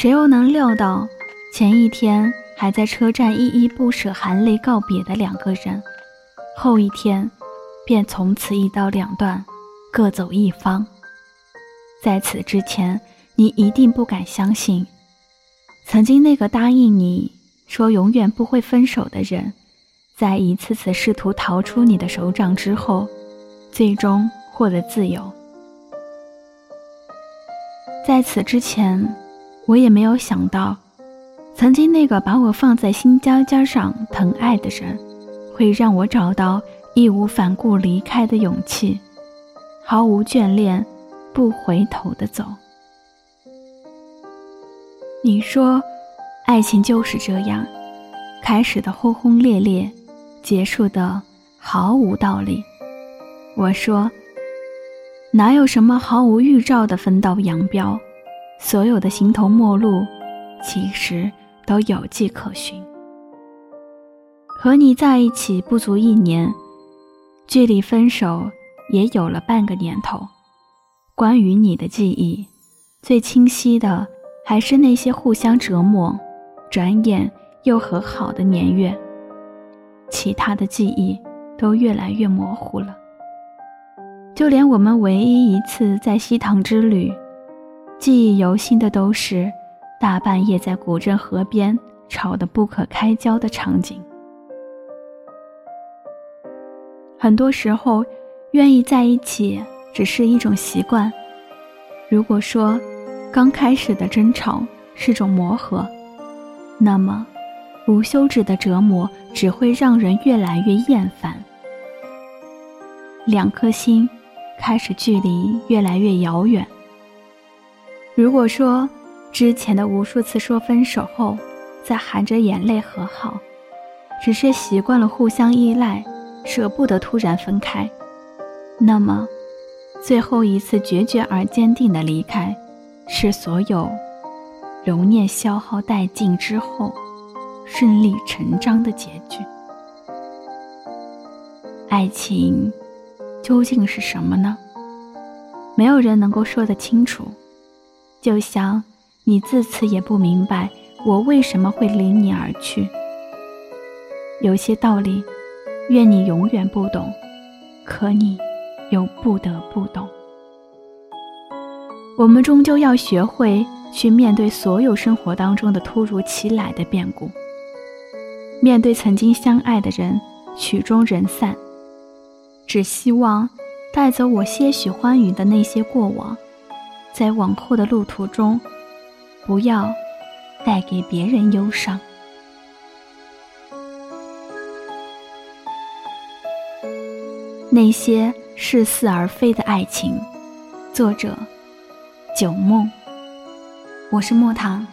谁又能料到，前一天还在车站依依不舍、含泪告别的两个人，后一天便从此一刀两断，各走一方。在此之前，你一定不敢相信，曾经那个答应你说永远不会分手的人，在一次次试图逃出你的手掌之后，最终获得自由。在此之前。我也没有想到，曾经那个把我放在心尖尖上疼爱的人，会让我找到义无反顾离开的勇气，毫无眷恋，不回头的走。你说，爱情就是这样，开始的轰轰烈烈，结束的毫无道理。我说，哪有什么毫无预兆的分道扬镳？所有的形同陌路，其实都有迹可循。和你在一起不足一年，距离分手也有了半个年头。关于你的记忆，最清晰的还是那些互相折磨、转眼又和好的年月。其他的记忆都越来越模糊了。就连我们唯一一次在西塘之旅。记忆犹新的都是大半夜在古镇河边吵得不可开交的场景。很多时候，愿意在一起只是一种习惯。如果说刚开始的争吵是种磨合，那么无休止的折磨只会让人越来越厌烦。两颗心开始距离越来越遥远。如果说之前的无数次说分手后，再含着眼泪和好，只是习惯了互相依赖，舍不得突然分开，那么最后一次决绝而坚定的离开，是所有留念消耗殆尽之后顺理成章的结局。爱情究竟是什么呢？没有人能够说得清楚。就像你自此也不明白我为什么会离你而去。有些道理，愿你永远不懂，可你又不得不懂。我们终究要学会去面对所有生活当中的突如其来的变故，面对曾经相爱的人曲终人散，只希望带走我些许欢愉的那些过往。在往后的路途中，不要带给别人忧伤。那些似是而非的爱情，作者：九梦。我是莫唐。